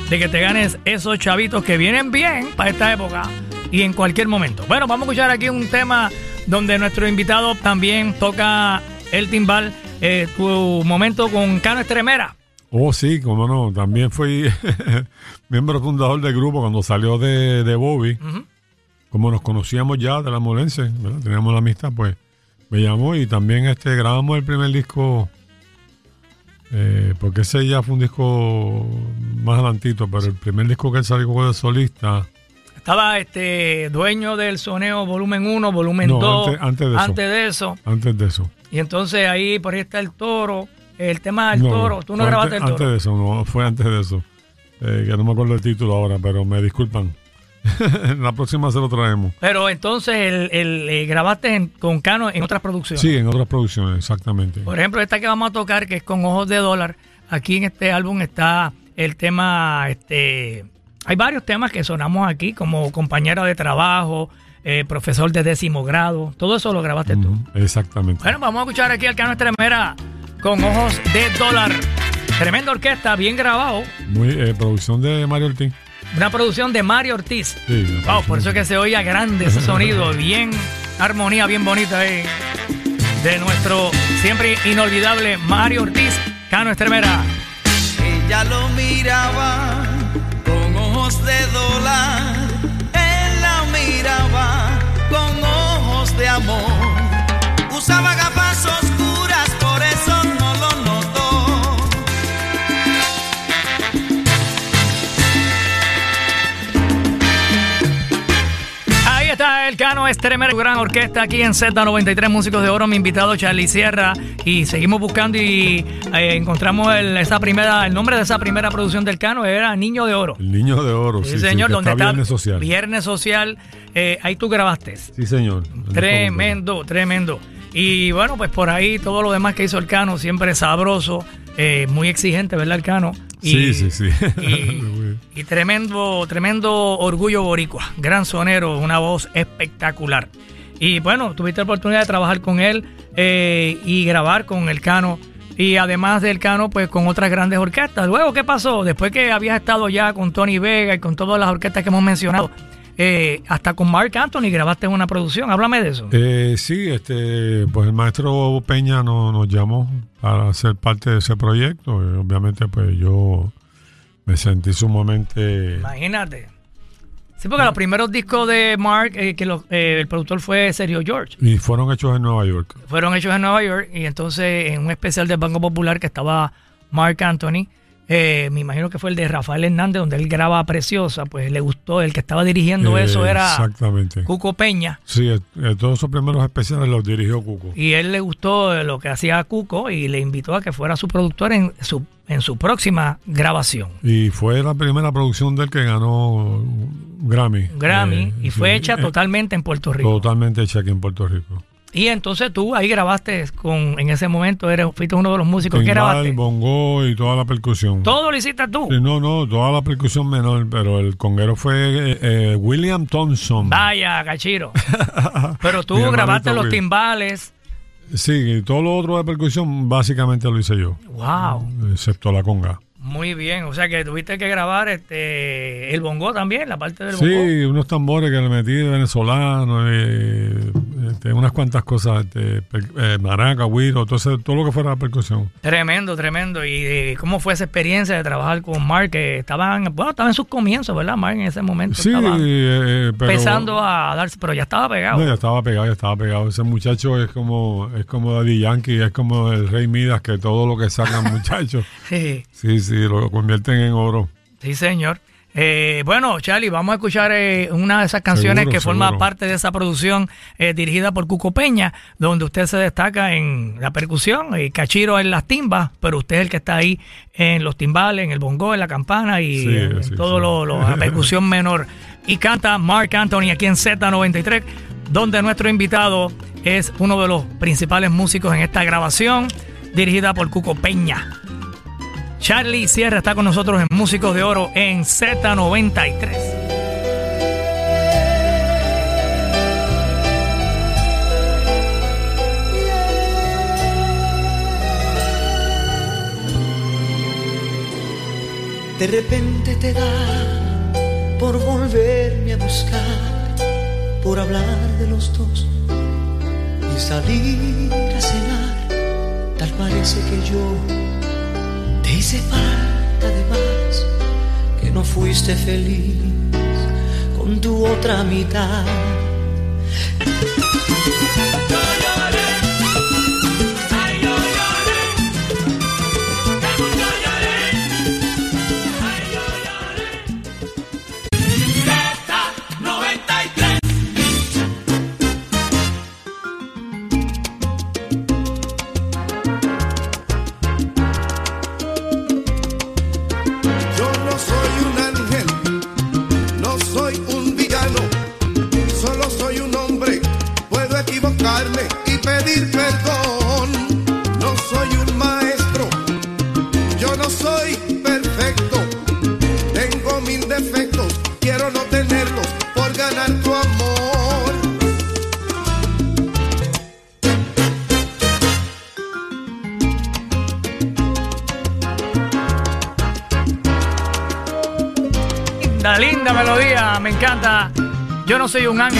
de que te ganes esos chavitos que vienen bien para esta época y en cualquier momento. Bueno, vamos a escuchar aquí un tema donde nuestro invitado también toca el timbal. Eh, tu momento con Cano Estremera. Oh, sí, como no. También fui miembro fundador del grupo cuando salió de, de Bobby. Como nos conocíamos ya de la Molense, teníamos la amistad, pues me llamó y también este grabamos el primer disco. Eh, porque ese ya fue un disco más adelantito, pero el primer disco que él salió de solista. Estaba este dueño del soneo volumen 1, volumen 2. Antes, de antes de eso. Antes de eso. Y entonces ahí por ahí está el toro el tema del toro. Tú no grabaste el toro. Antes de eso, no, fue antes de eso. Eh, que no me acuerdo el título ahora, pero me disculpan. la próxima se lo traemos. Pero entonces el, el eh, grabaste con Cano en otras producciones. Sí, en otras producciones, exactamente. Por ejemplo, esta que vamos a tocar, que es con ojos de dólar. Aquí en este álbum está el tema, este, hay varios temas que sonamos aquí, como compañera de trabajo, eh, profesor de décimo grado. Todo eso lo grabaste tú. Exactamente. Bueno, vamos a escuchar aquí al Cano Estremera con ojos de dólar. Tremenda orquesta, bien grabado. Muy eh, producción de Mario Ortiz. Una producción de Mario Ortiz. Sí, wow, por eso que se oía grande ese sonido, bien armonía, bien bonita ahí. De nuestro siempre inolvidable Mario Ortiz, Cano Estremera. Ella lo miraba con ojos de dólar. Él la miraba con ojos de amor. Usaba gafas Cano Estremera, gran orquesta aquí en Z93 Músicos de Oro, mi invitado Charlie Sierra. Y seguimos buscando y eh, encontramos el, esa primera, el nombre de esa primera producción del Cano, era Niño de Oro. El Niño de Oro, sí, señor, donde está, Viernes Social. Viernes Social, eh, ahí tú grabaste. Sí, señor. Tremendo, tremendo. Y bueno, pues por ahí todo lo demás que hizo el Cano, siempre sabroso, eh, muy exigente, ¿verdad, el Cano? Sí, sí, sí. Y, tremendo, tremendo orgullo boricua. Gran sonero, una voz espectacular. Y bueno, tuviste la oportunidad de trabajar con él eh, y grabar con el Cano. Y además del Cano, pues con otras grandes orquestas. Luego, ¿qué pasó? Después que habías estado ya con Tony Vega y con todas las orquestas que hemos mencionado, eh, hasta con Mark Anthony grabaste una producción. Háblame de eso. Eh, sí, este, pues el maestro Peña no- nos llamó para ser parte de ese proyecto. Y obviamente, pues yo me sentí sumamente... Imagínate. Sí, porque los primeros discos de Mark, eh, que los- eh, el productor fue Sergio George, Y fueron hechos en Nueva York. fueron hechos en Nueva York y entonces en un especial del Banco Popular que estaba Mark Anthony, eh, me imagino que fue el de Rafael Hernández, donde él graba Preciosa, pues le gustó, el que estaba dirigiendo Eh, eso era Exactamente. Cuco Peña. Sí, eh, eh, todos esos primeros especiales los dirigió Cuco. Y él le gustó lo que hacía Cuco y le invitó a que fuera su productor en su, en su próxima grabación. Y fue la primera producción del que ganó Grammy. Grammy, y fue hecha totalmente en Puerto Rico. Totalmente hecha aquí en Puerto Rico. Y entonces tú ahí grabaste con, en ese momento eres, fuiste uno de los músicos que grabaste. bongo y toda la percusión. Todo lo hiciste tú. Sí, no, no, toda la percusión menor, pero el conguero fue eh, eh, William Thompson. Vaya, cachiro. Pero tú grabaste los timbales. Sí, y todo lo otro de percusión básicamente lo hice yo, Wow. excepto la conga. Muy bien. O sea que tuviste que grabar este el bongo también, la parte del Sí, bongo. unos tambores que le metí de venezolano, eh, este, unas cuantas cosas, este, eh, maraca, güiro, todo, todo lo que fuera la percusión. Tremendo, tremendo. ¿Y eh, cómo fue esa experiencia de trabajar con Mark? Que estaban, bueno, estaba en sus comienzos, ¿verdad? Mark en ese momento Sí, estaba eh, pero... empezando a darse, pero ya estaba pegado. No, ya estaba pegado, ya estaba pegado. Ese muchacho es como, es como Daddy Yankee, es como el Rey Midas, que todo lo que sacan muchachos, Sí. sí, sí, lo convierten en oro. Sí, señor. Eh, bueno, Charlie, vamos a escuchar eh, una de esas canciones Seguro, que forma parte de esa producción eh, dirigida por Cuco Peña, donde usted se destaca en la percusión y Cachiro en las timbas, pero usted es el que está ahí en los timbales, en el bongo, en la campana y Sí, en, sí, todo sí. lo, lo- la percusión menor. Y canta Mark Anthony aquí en Z93, donde nuestro invitado es uno de los principales músicos en esta grabación, dirigida por Cuco Peña. Charlie Sierra está con nosotros en Músicos de Oro en Z93. De repente te da por volverme a buscar, por hablar de los dos y salir a cenar. Tal parece que yo te hice falta de más, que no fuiste feliz con tu otra mitad.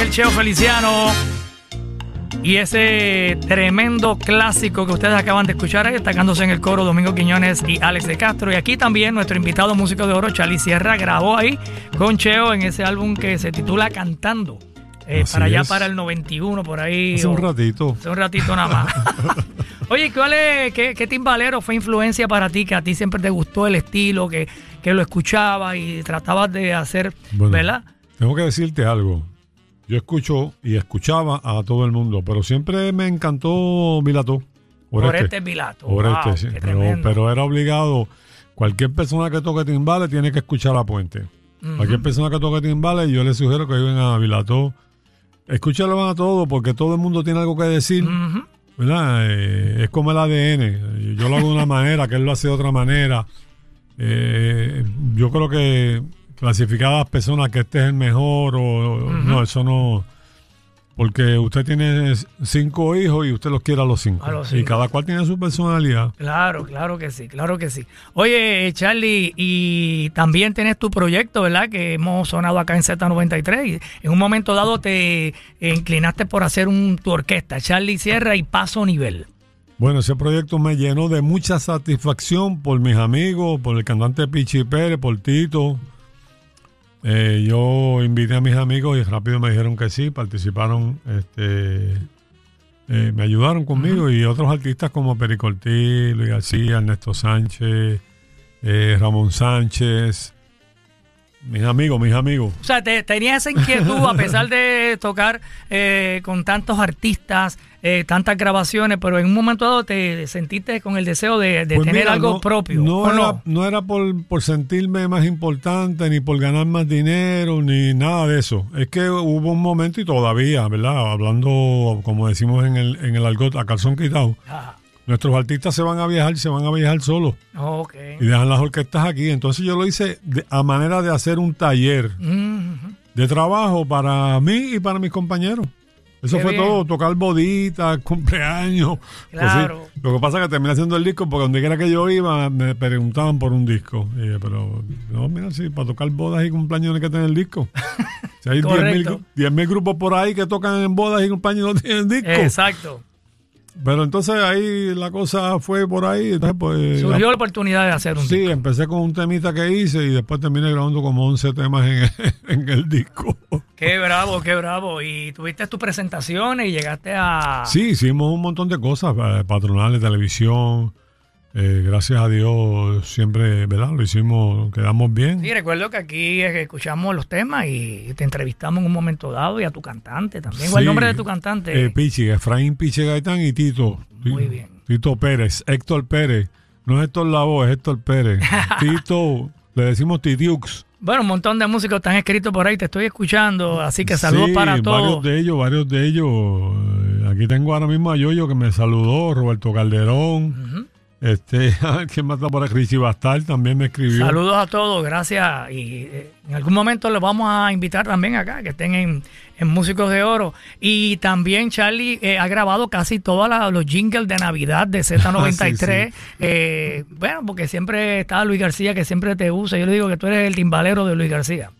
Cheo Feliciano. Y ese tremendo clásico que ustedes acaban de escuchar, ahí, destacándose en el coro Domingo Quiñones y Alex de Castro. Y aquí también nuestro invitado músico de oro, Charlie Sierra, grabó ahí con Cheo en ese álbum que se titula Cantando. Eh, para allá, es. para el 91, por ahí. Hace un ratito. Hace un ratito nada más. Oye, ¿cuál es, qué, qué timbalero fue influencia para ti? Que a ti siempre te gustó el estilo, que, que lo escuchabas y tratabas de hacer, Bueno, ¿verdad? Tengo que decirte algo. Yo escucho y escuchaba a todo el mundo, pero siempre me encantó Milató. Oreste Pilato. Oreste, Wow, sí. Pero, era obligado. Cualquier persona que toque timbales tiene que escuchar a Puente. Cualquier persona que toque timbales, yo les sugiero que vayan a Vilató. Escúchalo a todo, porque todo el mundo tiene algo que decir. ¿verdad? Eh, es como el ADN. Yo lo hago de una manera, que él lo hace de otra manera. Eh, yo creo que las personas que este es el mejor o no, eso no. Porque usted tiene cinco hijos y usted los quiere a los cinco. A los Y cada cual tiene su personalidad. Claro, claro que sí, claro que sí. Oye, Charlie, y también tienes tu proyecto, ¿verdad? Que hemos sonado acá en Z93. Y en un momento dado te inclinaste por hacer un, tu orquesta, Charlie Sierra y Paso Nivel. Bueno, ese proyecto me llenó de mucha satisfacción por mis amigos, por el cantante Pichi Pérez, por Tito. Eh, yo invité a mis amigos y rápido me dijeron que sí, participaron, este, eh, me ayudaron conmigo y otros artistas como Pericortí, Luis García, Ernesto Sánchez, eh, Ramón Sánchez, mis amigos, mis amigos. O sea, te, tenías esa inquietud a pesar de tocar eh, con tantos artistas, eh, tantas grabaciones, pero en un momento dado te sentiste con el deseo de, de Pues tener mira, algo no- propio. No ¿o era, no? no era por, por sentirme más importante, ni por ganar más dinero, ni nada de eso. Es que hubo un momento y todavía, ¿verdad? Hablando, como decimos en el, en el argot, a calzón quitado. Nuestros artistas se van a viajar, se van a viajar solos ok. y dejan las orquestas aquí. Entonces yo lo hice de- a manera de hacer un taller Mm, de trabajo para mí y para mis compañeros. Eso Qué fue bien. todo, tocar boditas, cumpleaños. Claro. cosí. Lo que pasa es que terminé haciendo el disco porque donde quiera que yo iba me preguntaban por un disco. Y pero no, mira, sí, para tocar bodas y cumpleaños no hay que tener el disco. Si hay 10.000 Correcto. gru- 10.000 grupos por ahí que tocan en bodas y cumpleaños no tienen disco. Exacto. Pero entonces ahí la cosa fue por ahí. Entonces, pues, Surgió la oportunidad de hacer un Sí, disco. empecé con un temita que hice y después terminé grabando como 11 temas en, en el disco. Qué bravo, qué bravo. Y tuviste tus presentaciones y llegaste a... Sí, hicimos un montón de cosas, eh, patronales, televisión. Eh, gracias a Dios siempre, ¿verdad? Lo hicimos, quedamos bien. Sí, recuerdo que aquí eh, escuchamos los temas y te entrevistamos en un momento dado y a tu cantante también. ¿Cuál es el nombre de tu cantante? Eh, Pichi, Efraín Piche Gaitán y Tito. Muy bien. Tito Pérez, Héctor Pérez. No es Héctor Lavoe, es Héctor Pérez. Tito, le decimos Titiux. Bueno, un montón de músicos están escritos por ahí, te estoy escuchando, así que saludos Sí, para Varios todos. de ellos, varios de ellos. Eh, Aquí tengo ahora mismo a Yoyo que me saludó, Roberto Calderón. Este, ¿quién más está por aquí? Richie Bastal también me escribió. Saludos a todos, gracias. Y eh, en algún momento les vamos a invitar también acá, que estén en, en Músicos de Oro. Y también Charlie eh, ha grabado casi todos los jingles de Navidad de Z93. Sí, sí. Eh, bueno, porque siempre está Luis García, que siempre te usa. Yo le digo que tú eres el timbalero de Luis García.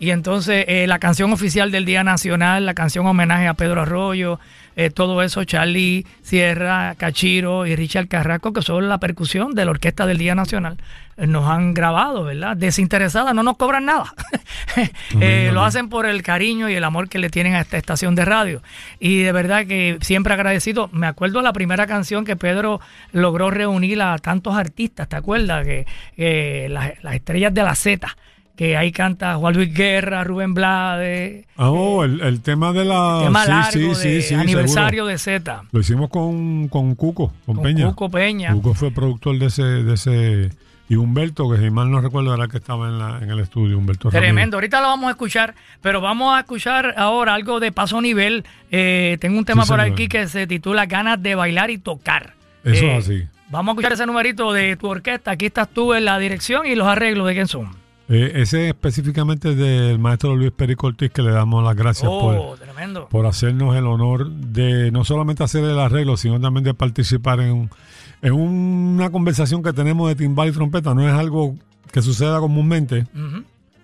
Y entonces eh, la canción oficial del Día Nacional, la canción homenaje a Pedro Arroyo, eh, todo eso, Charlie Sierra, Cachiro y Richard Carrasco, que son la percusión de la Orquesta del Día Nacional, eh, nos han grabado, ¿verdad? Desinteresada, no nos cobran nada. Eh, lo hacen por el cariño y el amor que le tienen a esta estación de radio. Y de verdad que siempre agradecido. Me acuerdo la primera canción que Pedro logró reunir a tantos artistas, ¿te acuerdas? Que, las, las estrellas de la Z que ahí canta Juan Luis Guerra, Rubén Blades, Ah, oh, el, el tema de la. tema sí, largo sí, de sí, sí, aniversario seguro. de Z, Lo hicimos con, con Cuco, con, con Peña. Cuco Peña. Cuco fue productor de ese, de ese. Y Humberto, que si mal no recuerdo, era el que estaba en, la, en el estudio. Humberto Ramírez. Tremendo, ahorita lo vamos a escuchar, pero vamos a escuchar ahora algo de paso nivel. Eh, tengo un tema por señor. aquí que se titula Ganas de bailar y tocar. Eso Eh, es así. Vamos a escuchar ese numerito de tu orquesta. Aquí estás tú en la dirección y los arreglos de quién son. Eh, ese específicamente del maestro Luis Perico Ortiz, que le damos las gracias Oh, por, tremendo. por hacernos el honor de no solamente hacer el arreglo, sino también de participar en, un- en una conversación que tenemos de timbal y trompeta. No es algo que suceda comúnmente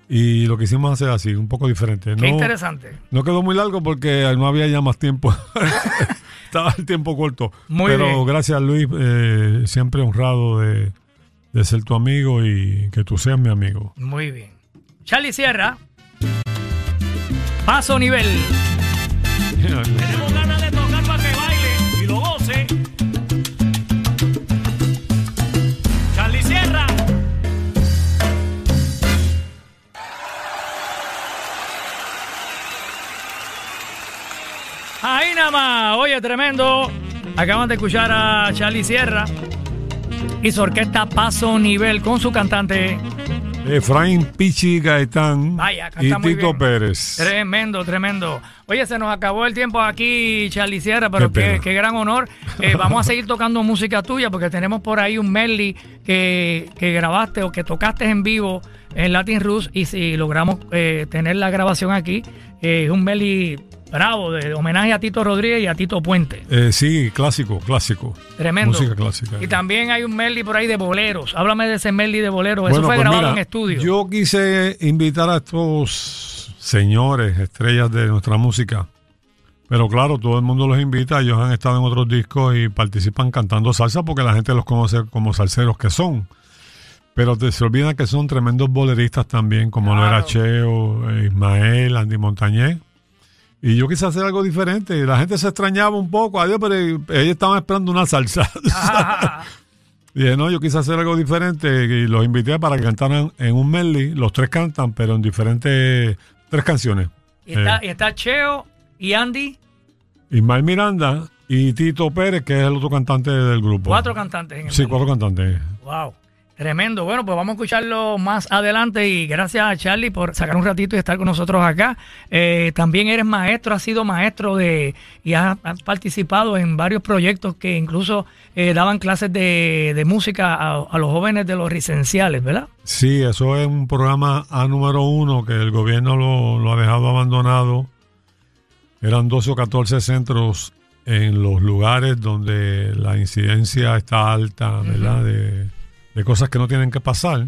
y lo quisimos hacer así, un poco diferente. Qué No, interesante. no quedó muy largo porque no había ya más tiempo. Estaba el tiempo corto. Muy Pero bien. gracias Luis, eh, siempre honrado de, de ser tu amigo y que tú seas mi amigo. Muy bien. Charlie Sierra. Paso nivel. Tenemos ganas de tocar para que baile y lo goce. Charlie Sierra. Ahí nada más. Oye, tremendo. Acaban de escuchar a Charlie Sierra y su orquesta Paso Nivel con su cantante Efraín Pichi Gaetán Vaya, y Tito. Pérez. Tremendo, tremendo. Oye, se nos acabó el tiempo aquí, Charlie Sierra, pero Qué qué gran honor. Eh, vamos a seguir tocando música tuya porque tenemos por ahí un medley que, que grabaste o que tocaste en vivo en Latin Roots y si logramos eh, tener la grabación aquí, eh, es un medley Bravo, de homenaje a Tito Rodríguez y a Tito Puente. Eh, sí, clásico, clásico. Tremendo. Música clásica. Y también hay un medley por ahí de boleros. Háblame de ese medley de boleros. Eso fue pues grabado mira, en estudio. Yo quise invitar a estos señores, estrellas de nuestra música. Pero claro, todo el mundo los invita. Ellos han estado en otros discos y participan cantando salsa porque la gente los conoce como salseros que son. Pero te, se olvida que son tremendos boleristas también, como lo era Claro. Cheo, Ismael, Andy Montañez. Y yo quise hacer algo diferente. La gente se extrañaba un poco. Adiós, pero ellos estaban esperando una salsa. Y dije, no, yo quise hacer algo diferente y los invité para que cantaran en un medley. Los tres cantan, pero en diferentes, tres canciones. y, está, Eh, está Cheo y Andy, Ismael Miranda y Tito Pérez, que es el otro cantante del grupo. cuatro cantantes en el Sí, cuatro cantantes. Wow. Tremendo. Bueno, pues vamos a escucharlo más adelante y gracias a Charlie por sacar un ratito y estar con nosotros acá. Eh, también eres maestro, has sido maestro de y has, has participado en varios proyectos que incluso eh, daban clases de, de música a, a los jóvenes de los residenciales, ¿verdad? Sí, eso es un programa A número uno que el gobierno lo, lo ha dejado abandonado. Eran 12 o 14 centros en los lugares donde la incidencia está alta, ¿verdad? De, de cosas que no tienen que pasar.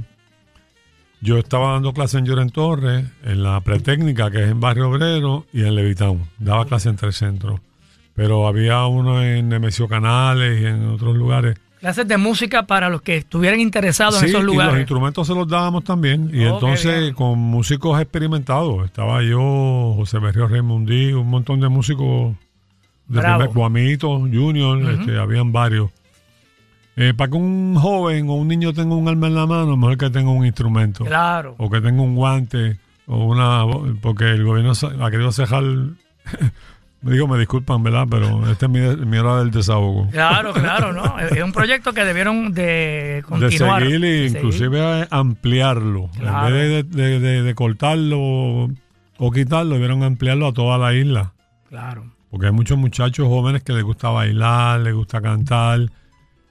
Yo estaba dando clase en Lloren Torres, en la pretécnica, que es en Barrio Obrero, y en Levitown. Daba clase en tres centros. Pero había uno en Nemesio Canales y en otros lugares. Clases de música para los que estuvieran interesados en esos y los lugares. instrumentos se los dábamos también. Y Oh, entonces con músicos experimentados. Estaba yo, José Berrío Raimundí, un montón de músicos de Bravo. primer, Guamito, Junior, este, habían varios. Eh, para que un joven o un niño tenga un arma en la mano, mejor que tenga un instrumento. Claro. O que tenga un guante o una... Porque el gobierno ha querido cejar... me digo, me disculpan, ¿verdad? Pero esta es mi, mi hora del desahogo. Claro, claro, ¿no? Es un proyecto que debieron de de continuar. seguir e de inclusive ampliarlo. Claro. En vez de, de- de- de cortarlo o quitarlo, debieron ampliarlo a toda la isla. Claro. Porque hay muchos muchachos jóvenes que les gusta bailar, les gusta cantar.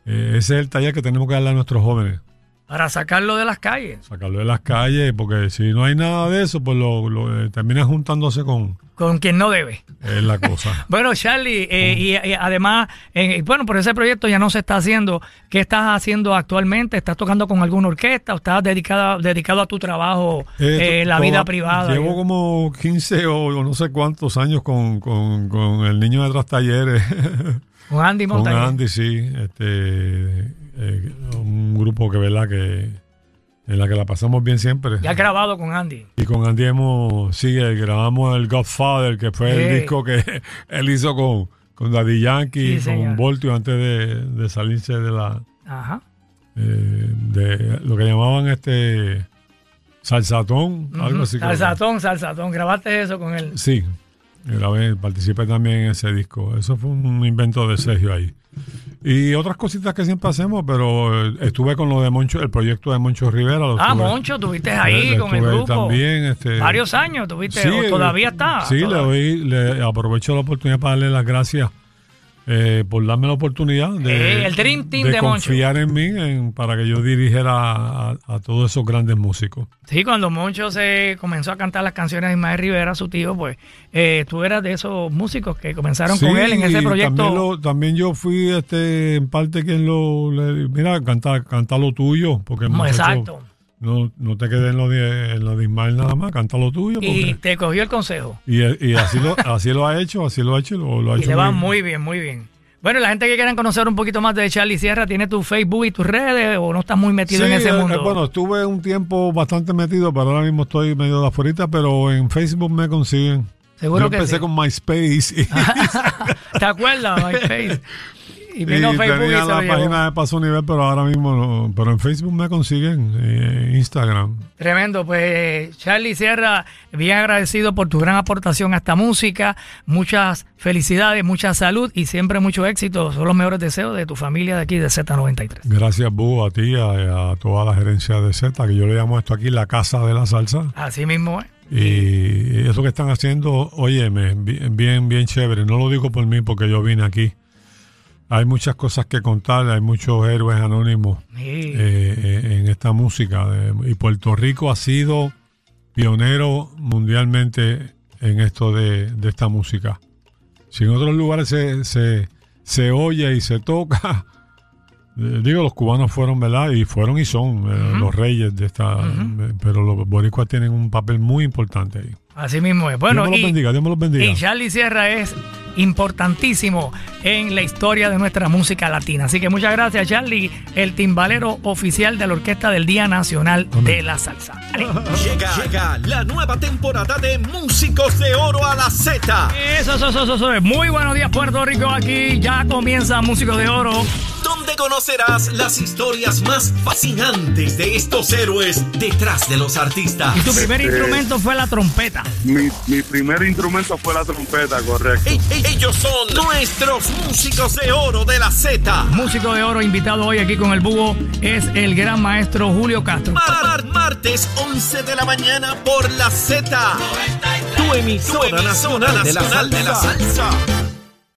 Eh, ese es el taller que tenemos que darle a nuestros jóvenes. Para sacarlo de las calles. Sacarlo de las calles, porque si no hay nada de eso, pues lo, lo, eh, terminan juntándose con Con quien no debe. es la cosa. Bueno, Charlie, eh, y, y además, eh, bueno, por ese proyecto ya no se está haciendo. ¿Qué estás haciendo actualmente? ¿Estás tocando con alguna orquesta o estás dedicado, dedicado a tu trabajo, la vida toda- privada? Llevo como 15 o, o no sé cuántos años con, con, con el niño de tras talleres. Con Andy Con Montañez. Andy, sí. Este, eh, un grupo que, ¿verdad? Que en la que la pasamos bien siempre. Ya has grabado con Andy. Y con Andy hemos, sí, eh, grabamos el Godfather, que fue Sí. el disco que él hizo con, con Daddy Yankee, Sí, señor. con Voltio, antes de, de salirse de la Ajá. eh, de lo que llamaban este salsatón, algo así. creo que. Salsatón, salsatón. Grabaste eso con él. Sí, grabé, participé también en ese disco. Eso fue un invento de Sergio ahí. Y otras cositas que siempre hacemos, pero eh, estuve con lo de Moncho, el proyecto de Moncho Rivera. lo Ah, estuve- Moncho, tuviste ahí le- con el grupo. También, este, Varios años tuviste, Sí, o todavía eh, está. Sí, le, todavía. doy, le aprovecho la oportunidad para darle las gracias eh, por darme la oportunidad de, Eh, el Dream Team de Moncho. confiar en mí en- para que yo dirigiera a, a todos esos grandes músicos. Sí, cuando Moncho se comenzó a cantar las canciones de Ismael Rivera, su tío, pues eh, tú eras de esos músicos que comenzaron con él en ese proyecto. También, lo- también yo fui este, en parte quien lo. le- mira, canta, canta lo tuyo. Porque el No, muchacho, exacto. No, no te quedes en lo, de, en lo de Ismael nada más, canta lo tuyo. Y te cogió el consejo. y, y así, lo, así lo ha hecho, así lo ha hecho. Lo, lo ha Y hecho le va muy- bien, muy bien. Bueno, la gente que quieran conocer un poquito más de Charlie Sierra, ¿tiene tu Facebook y tus redes o no estás muy metido Sí, en ese eh, mundo? bueno, estuve un tiempo bastante metido, pero ahora mismo estoy medio de afuera, pero en Facebook me consiguen. Seguro yo que empecé sí. con MySpace y, ¿Te acuerdas? MySpace. Y y vino Facebook y tenía la página de Paso Nivel, pero ahora mismo no. Pero en Facebook me consiguen, eh, Instagram. Tremendo, pues Charlie Sierra, bien agradecido por tu gran aportación a esta música, muchas felicidades, mucha salud y siempre mucho éxito. Son los mejores deseos de tu familia de aquí de Z93. Gracias, Bu, a ti, a, a toda la gerencia de Z, que yo le llamo esto aquí la casa de la salsa. Así mismo es. Y eso que están haciendo, óyeme, bien, bien, bien chévere. No lo digo por mí porque yo vine aquí. Hay muchas cosas que contar, hay muchos héroes anónimos Sí. eh, eh, en esta música. de- y Puerto Rico ha sido pionero mundialmente en esto de, de esta música. Si en otros lugares se, se, se oye y se toca, eh, digo, los cubanos fueron, ¿verdad? Y fueron y son eh, los reyes de esta, eh, pero los boricuas tienen un papel muy importante ahí. Así mismo es. Bueno, Dios me los bendiga, Dios me los bendiga. Y Charlie Sierra es importantísimo en la historia de nuestra música latina. Así que muchas gracias, Charlie, el timbalero oficial de la Orquesta del Día Nacional de la Salsa. Llega, llega la nueva temporada de Músicos de Oro a la Z. Eso, eso, eso, eso. Muy buenos días, Puerto Rico. Aquí ya comienza Músicos de Oro. donde conocerás las historias más fascinantes de estos héroes detrás de los artistas. Y tu primer instrumento fue la trompeta. Mi, mi primer instrumento fue la trompeta, correcto. E- e- ellos son nuestros músicos de oro de la Z. Músico de Oro invitado hoy aquí con el búho es el gran maestro Julio Castro. Mar- mar- martes 11 de la mañana por la Z. Tu emisora nacional de la salsa.